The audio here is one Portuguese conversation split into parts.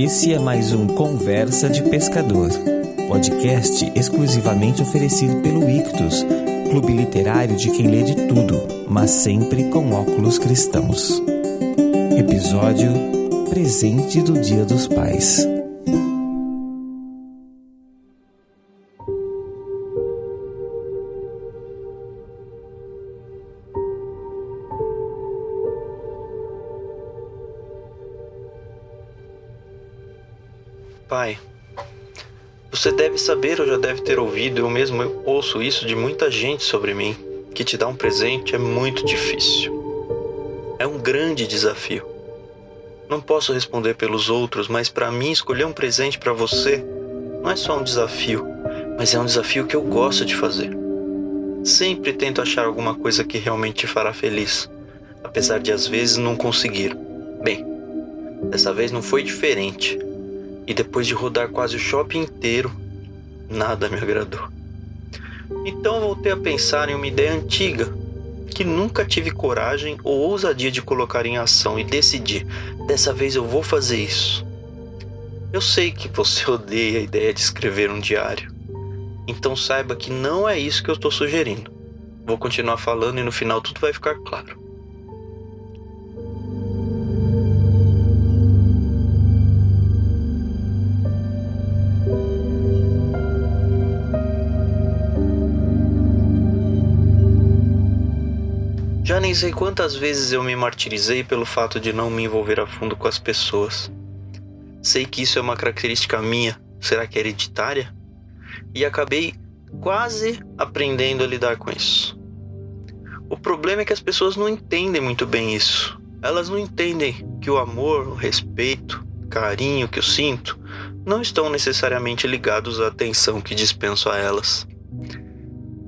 Esse é mais um Conversa de Pescador, podcast exclusivamente oferecido pelo Ictus, clube literário de quem lê de tudo, mas sempre com óculos cristãos. Episódio Presente do Dia dos Pais. Pai, você deve saber ou já deve ter ouvido, eu mesmo eu ouço isso de muita gente sobre mim, que te dar um presente é muito difícil. É um grande desafio. Não posso responder pelos outros, mas para mim escolher um presente para você não é só um desafio, mas é um desafio que eu gosto de fazer. Sempre tento achar alguma coisa que realmente te fará feliz, apesar de às vezes não conseguir. Bem, dessa vez não foi diferente e depois de rodar quase o shopping inteiro, nada me agradou. Então voltei a pensar em uma ideia antiga que nunca tive coragem ou ousadia de colocar em ação e decidi: dessa vez eu vou fazer isso. Eu sei que você odeia a ideia de escrever um diário, então saiba que não é isso que eu estou sugerindo. Vou continuar falando e no final tudo vai ficar claro. Nem sei quantas vezes eu me martirizei pelo fato de não me envolver a fundo com as pessoas. Sei que isso é uma característica minha, será que é hereditária? E acabei quase aprendendo a lidar com isso. O problema é que as pessoas não entendem muito bem isso. Elas não entendem que o amor, o respeito, carinho que eu sinto não estão necessariamente ligados à atenção que dispenso a elas.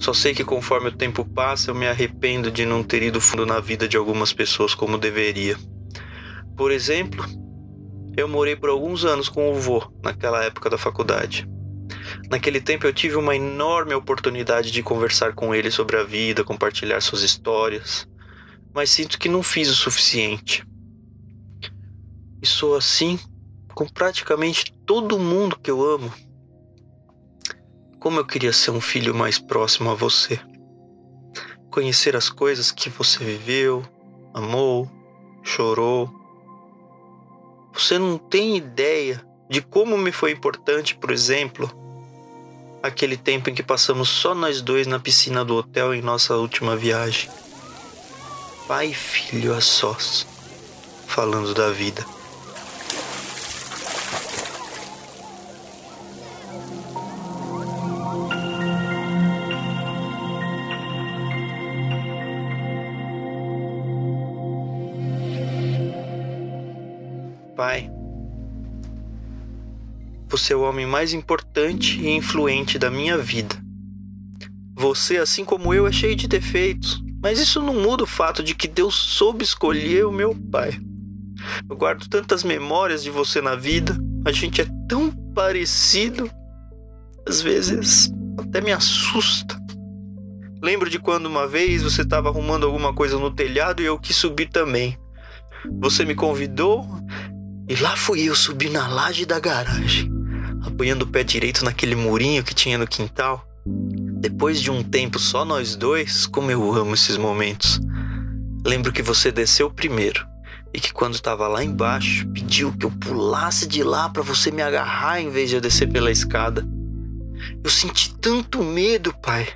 Só sei que conforme o tempo passa, eu me arrependo de não ter ido fundo na vida de algumas pessoas como deveria. Por exemplo, eu morei por alguns anos com o vô naquela época da faculdade. Naquele tempo eu tive uma enorme oportunidade de conversar com ele sobre a vida, compartilhar suas histórias, mas sinto que não fiz o suficiente. E sou assim com praticamente todo mundo que eu amo. Como eu queria ser um filho mais próximo a você. Conhecer as coisas que você viveu, amou, chorou. Você não tem ideia de como me foi importante, por exemplo, aquele tempo em que passamos só nós dois na piscina do hotel em nossa última viagem. Pai e filho a sós, falando da vida. Pai, você é o homem mais importante e influente da minha vida. Você, assim como eu, é cheio de defeitos, mas isso não muda o fato de que Deus soube escolher o meu pai. Eu guardo tantas memórias de você na vida, a gente é tão parecido, às vezes até me assusta. Lembro de quando uma vez você estava arrumando alguma coisa no telhado e eu quis subir também. Você me convidou e lá fui eu subir na laje da garagem, apoiando o pé direito naquele murinho que tinha no quintal. Depois de um tempo só nós dois, como eu amo esses momentos. Lembro que você desceu primeiro e que quando estava lá embaixo pediu que eu pulasse de lá para você me agarrar em vez de eu descer pela escada. Eu senti tanto medo, pai,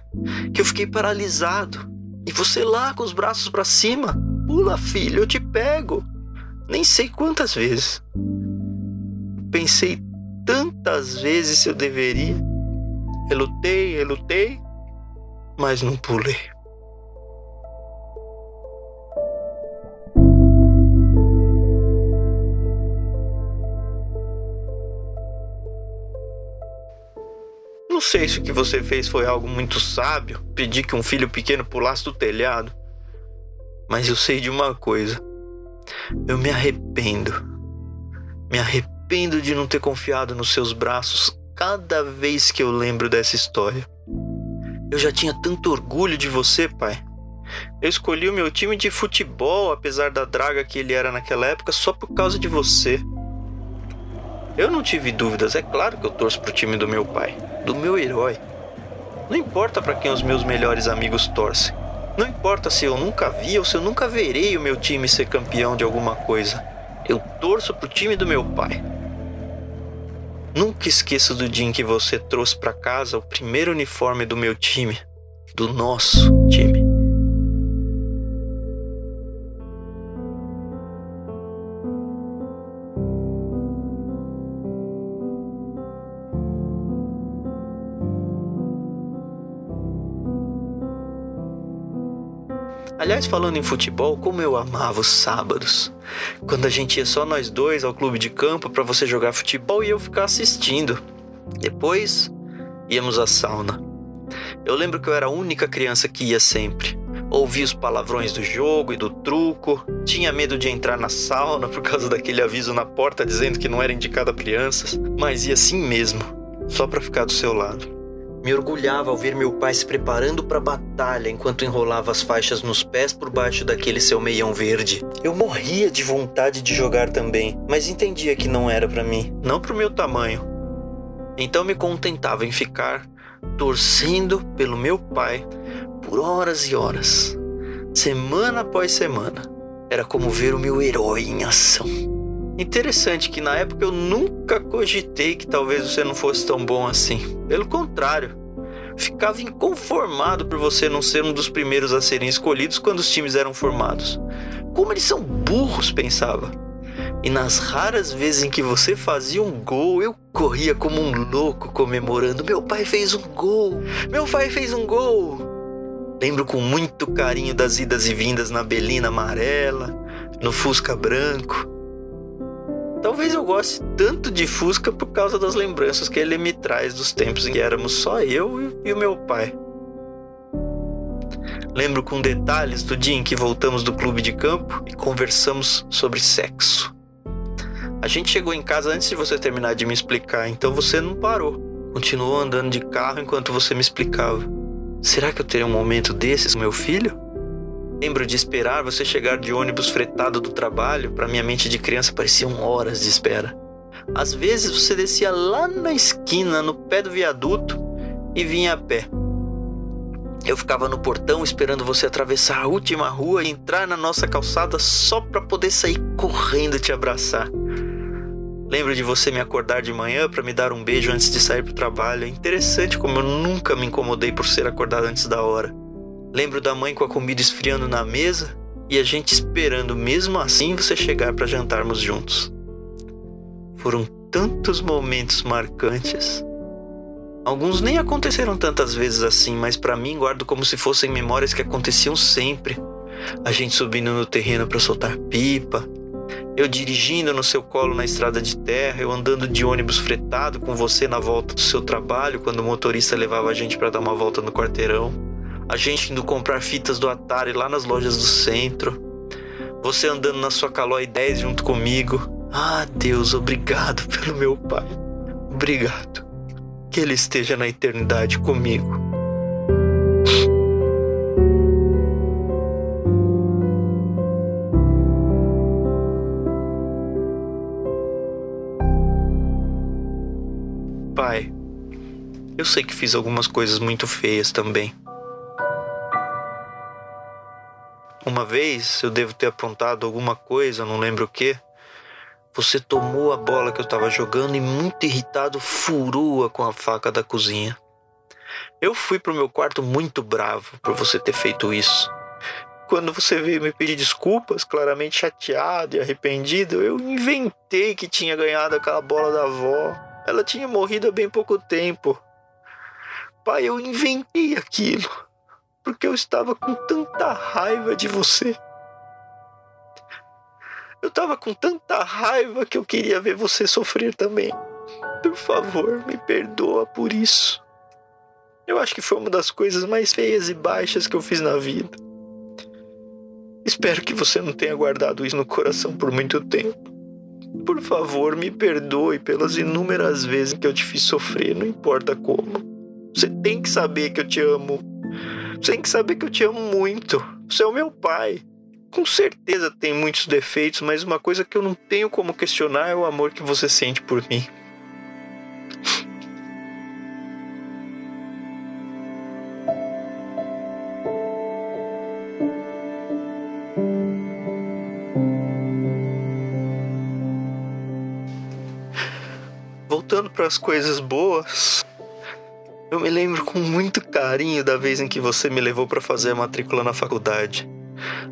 que eu fiquei paralisado. E você lá com os braços para cima, pula, filho, eu te pego nem sei quantas vezes. Pensei tantas vezes se eu deveria. Relutei, relutei, mas não pulei. Não sei se o que você fez foi algo muito sábio, pedir que um filho pequeno pulasse do telhado. Mas eu sei de uma coisa. Eu me arrependo. Me arrependo de não ter confiado nos seus braços cada vez que eu lembro dessa história. Eu já tinha tanto orgulho de você, pai. Eu escolhi o meu time de futebol, apesar da draga que ele era naquela época, só por causa de você. Eu não tive dúvidas, é claro que eu torço pro time do meu pai, do meu herói. Não importa para quem os meus melhores amigos torcem. Não importa se eu nunca vi ou se eu nunca verei o meu time ser campeão de alguma coisa. Eu torço pro time do meu pai. Nunca esqueça do dia em que você trouxe para casa o primeiro uniforme do meu time, do nosso time. Aliás, falando em futebol, como eu amava os sábados. Quando a gente ia só nós dois ao clube de campo para você jogar futebol e eu ficar assistindo. Depois, íamos à sauna. Eu lembro que eu era a única criança que ia sempre. Ouvia os palavrões do jogo e do truco, tinha medo de entrar na sauna por causa daquele aviso na porta dizendo que não era indicado a crianças, mas ia assim mesmo, só para ficar do seu lado. Me orgulhava ao ver meu pai se preparando para a batalha enquanto enrolava as faixas nos pés por baixo daquele seu meião verde. Eu morria de vontade de jogar também, mas entendia que não era para mim, não pro meu tamanho. Então me contentava em ficar torcendo pelo meu pai por horas e horas, semana após semana. Era como ver o meu herói em ação. Interessante que na época eu nunca cogitei que talvez você não fosse tão bom assim. Pelo contrário, ficava inconformado por você não ser um dos primeiros a serem escolhidos quando os times eram formados. Como eles são burros, pensava. E nas raras vezes em que você fazia um gol, eu corria como um louco comemorando: Meu pai fez um gol! Meu pai fez um gol! Lembro com muito carinho das idas e vindas na Belina amarela, no Fusca branco Talvez eu goste tanto de Fusca por causa das lembranças que ele me traz dos tempos em que éramos só eu e o meu pai. Lembro com detalhes do dia em que voltamos do clube de campo e conversamos sobre sexo. A gente chegou em casa antes de você terminar de me explicar, então você não parou. Continuou andando de carro enquanto você me explicava. Será que eu terei um momento desses com meu filho? Lembro de esperar você chegar de ônibus fretado do trabalho, para minha mente de criança pareciam horas de espera. Às vezes você descia lá na esquina, no pé do viaduto, e vinha a pé. Eu ficava no portão esperando você atravessar a última rua e entrar na nossa calçada só para poder sair correndo te abraçar. Lembro de você me acordar de manhã para me dar um beijo antes de sair para o trabalho. É interessante como eu nunca me incomodei por ser acordado antes da hora. Lembro da mãe com a comida esfriando na mesa e a gente esperando mesmo assim você chegar para jantarmos juntos. Foram tantos momentos marcantes. Alguns nem aconteceram tantas vezes assim, mas para mim guardo como se fossem memórias que aconteciam sempre. A gente subindo no terreno para soltar pipa, eu dirigindo no seu colo na estrada de terra, eu andando de ônibus fretado com você na volta do seu trabalho quando o motorista levava a gente para dar uma volta no quarteirão a gente indo comprar fitas do Atari lá nas lojas do centro, você andando na sua Caloi 10 junto comigo. Ah, Deus, obrigado pelo meu pai. Obrigado. Que ele esteja na eternidade comigo. Pai, eu sei que fiz algumas coisas muito feias também. Uma vez eu devo ter aprontado alguma coisa, não lembro o que. Você tomou a bola que eu estava jogando e, muito irritado, furou-a com a faca da cozinha. Eu fui pro meu quarto muito bravo por você ter feito isso. Quando você veio me pedir desculpas, claramente chateado e arrependido, eu inventei que tinha ganhado aquela bola da avó. Ela tinha morrido há bem pouco tempo. Pai, eu inventei aquilo porque eu estava com tanta raiva de você. Eu estava com tanta raiva que eu queria ver você sofrer também. Por favor, me perdoa por isso. Eu acho que foi uma das coisas mais feias e baixas que eu fiz na vida. Espero que você não tenha guardado isso no coração por muito tempo. Por favor, me perdoe pelas inúmeras vezes que eu te fiz sofrer, não importa como. Você tem que saber que eu te amo tem que saber que eu te amo muito. Você é o meu pai. com certeza tem muitos defeitos, mas uma coisa que eu não tenho como questionar é o amor que você sente por mim. Voltando para as coisas boas, eu me lembro com muito carinho da vez em que você me levou para fazer a matrícula na faculdade.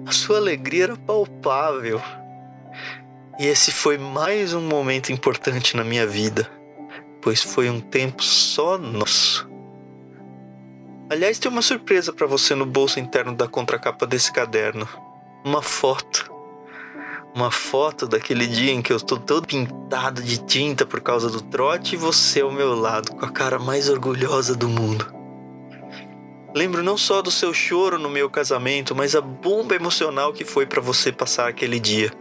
A sua alegria era palpável. E esse foi mais um momento importante na minha vida, pois foi um tempo só nosso. Aliás, tem uma surpresa para você no bolso interno da contracapa desse caderno. Uma foto. Uma foto daquele dia em que eu estou todo pintado de tinta por causa do trote e você ao meu lado, com a cara mais orgulhosa do mundo. Lembro não só do seu choro no meu casamento, mas a bomba emocional que foi para você passar aquele dia.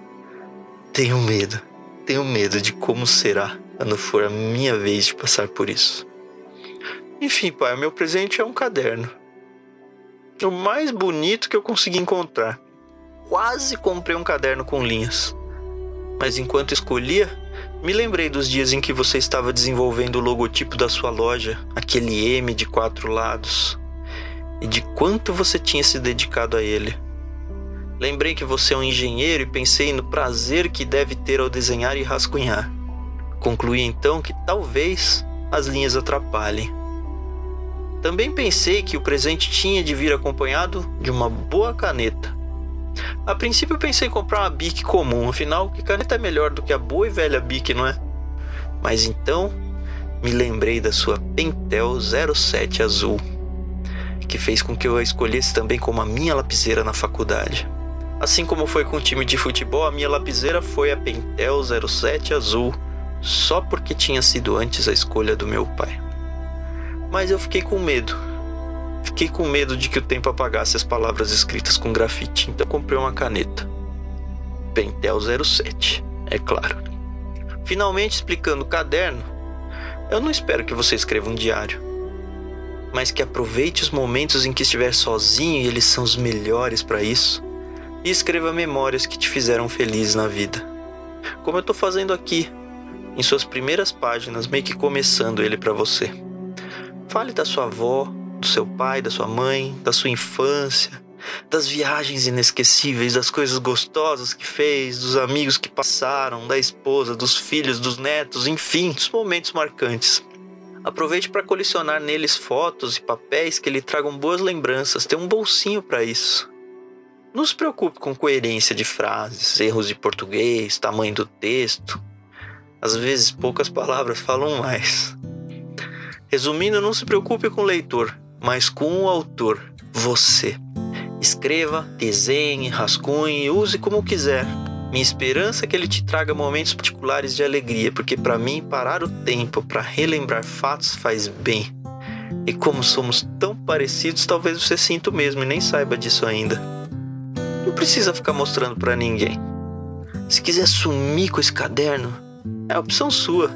Tenho medo, tenho medo de como será quando for a minha vez de passar por isso. Enfim, pai, o meu presente é um caderno. O mais bonito que eu consegui encontrar quase comprei um caderno com linhas. Mas enquanto escolhia, me lembrei dos dias em que você estava desenvolvendo o logotipo da sua loja, aquele M de quatro lados, e de quanto você tinha se dedicado a ele. Lembrei que você é um engenheiro e pensei no prazer que deve ter ao desenhar e rascunhar. Concluí então que talvez as linhas atrapalhem. Também pensei que o presente tinha de vir acompanhado de uma boa caneta a princípio eu pensei em comprar uma Bic comum, afinal, que caneta é melhor do que a boa e velha Bic, não é? Mas então me lembrei da sua Pentel 07 azul, que fez com que eu a escolhesse também como a minha lapiseira na faculdade. Assim como foi com o time de futebol, a minha lapiseira foi a Pentel 07 azul, só porque tinha sido antes a escolha do meu pai. Mas eu fiquei com medo Fiquei com medo de que o tempo apagasse as palavras escritas com grafite, então comprei uma caneta. Pentel 07, é claro. Finalmente explicando o caderno, eu não espero que você escreva um diário, mas que aproveite os momentos em que estiver sozinho e eles são os melhores para isso, e escreva memórias que te fizeram feliz na vida. Como eu estou fazendo aqui, em suas primeiras páginas, meio que começando ele para você. Fale da sua avó, do seu pai, da sua mãe, da sua infância, das viagens inesquecíveis, das coisas gostosas que fez, dos amigos que passaram, da esposa, dos filhos, dos netos, enfim, dos momentos marcantes. Aproveite para colecionar neles fotos e papéis que lhe tragam boas lembranças. Tem um bolsinho para isso. Não se preocupe com coerência de frases, erros de português, tamanho do texto. Às vezes poucas palavras falam mais. Resumindo, não se preocupe com o leitor mas com o autor, você. Escreva, desenhe, rascunhe, use como quiser. Minha esperança é que ele te traga momentos particulares de alegria, porque para mim parar o tempo para relembrar fatos faz bem. E como somos tão parecidos, talvez você sinta o mesmo e nem saiba disso ainda. Não precisa ficar mostrando para ninguém. Se quiser sumir com esse caderno, é opção sua.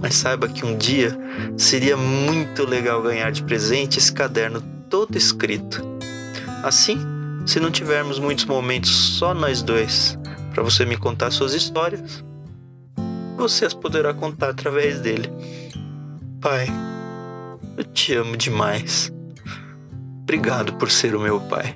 Mas saiba que um dia seria muito legal ganhar de presente esse caderno todo escrito. Assim, se não tivermos muitos momentos só nós dois para você me contar suas histórias, você as poderá contar através dele. Pai, eu te amo demais. Obrigado por ser o meu pai.